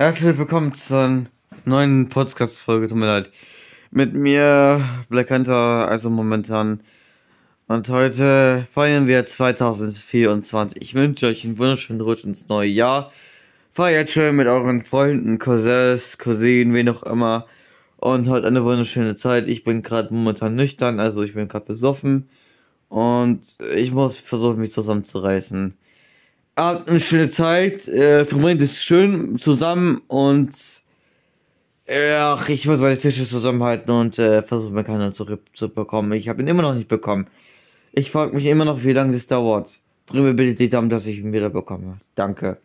Herzlich willkommen zur neuen Podcast-Folge, tut mir leid. Mit mir, Black Hunter, also momentan. Und heute feiern wir 2024. Ich wünsche euch einen wunderschönen Rutsch ins neue Jahr. Feiert schön mit euren Freunden, Cousins, Cousinen, wen auch immer. Und heute eine wunderschöne Zeit. Ich bin gerade momentan nüchtern, also ich bin gerade besoffen. Und ich muss versuchen, mich zusammenzureißen. Habt eine schöne Zeit, äh, verbringt es schön zusammen und ach, ich muss meine Tische zusammenhalten und äh, versuche mir keinen zurückzubekommen. Ich habe ihn immer noch nicht bekommen. Ich frage mich immer noch, wie lange das dauert. Drüber bitte die Daumen, dass ich ihn wieder bekomme. Danke.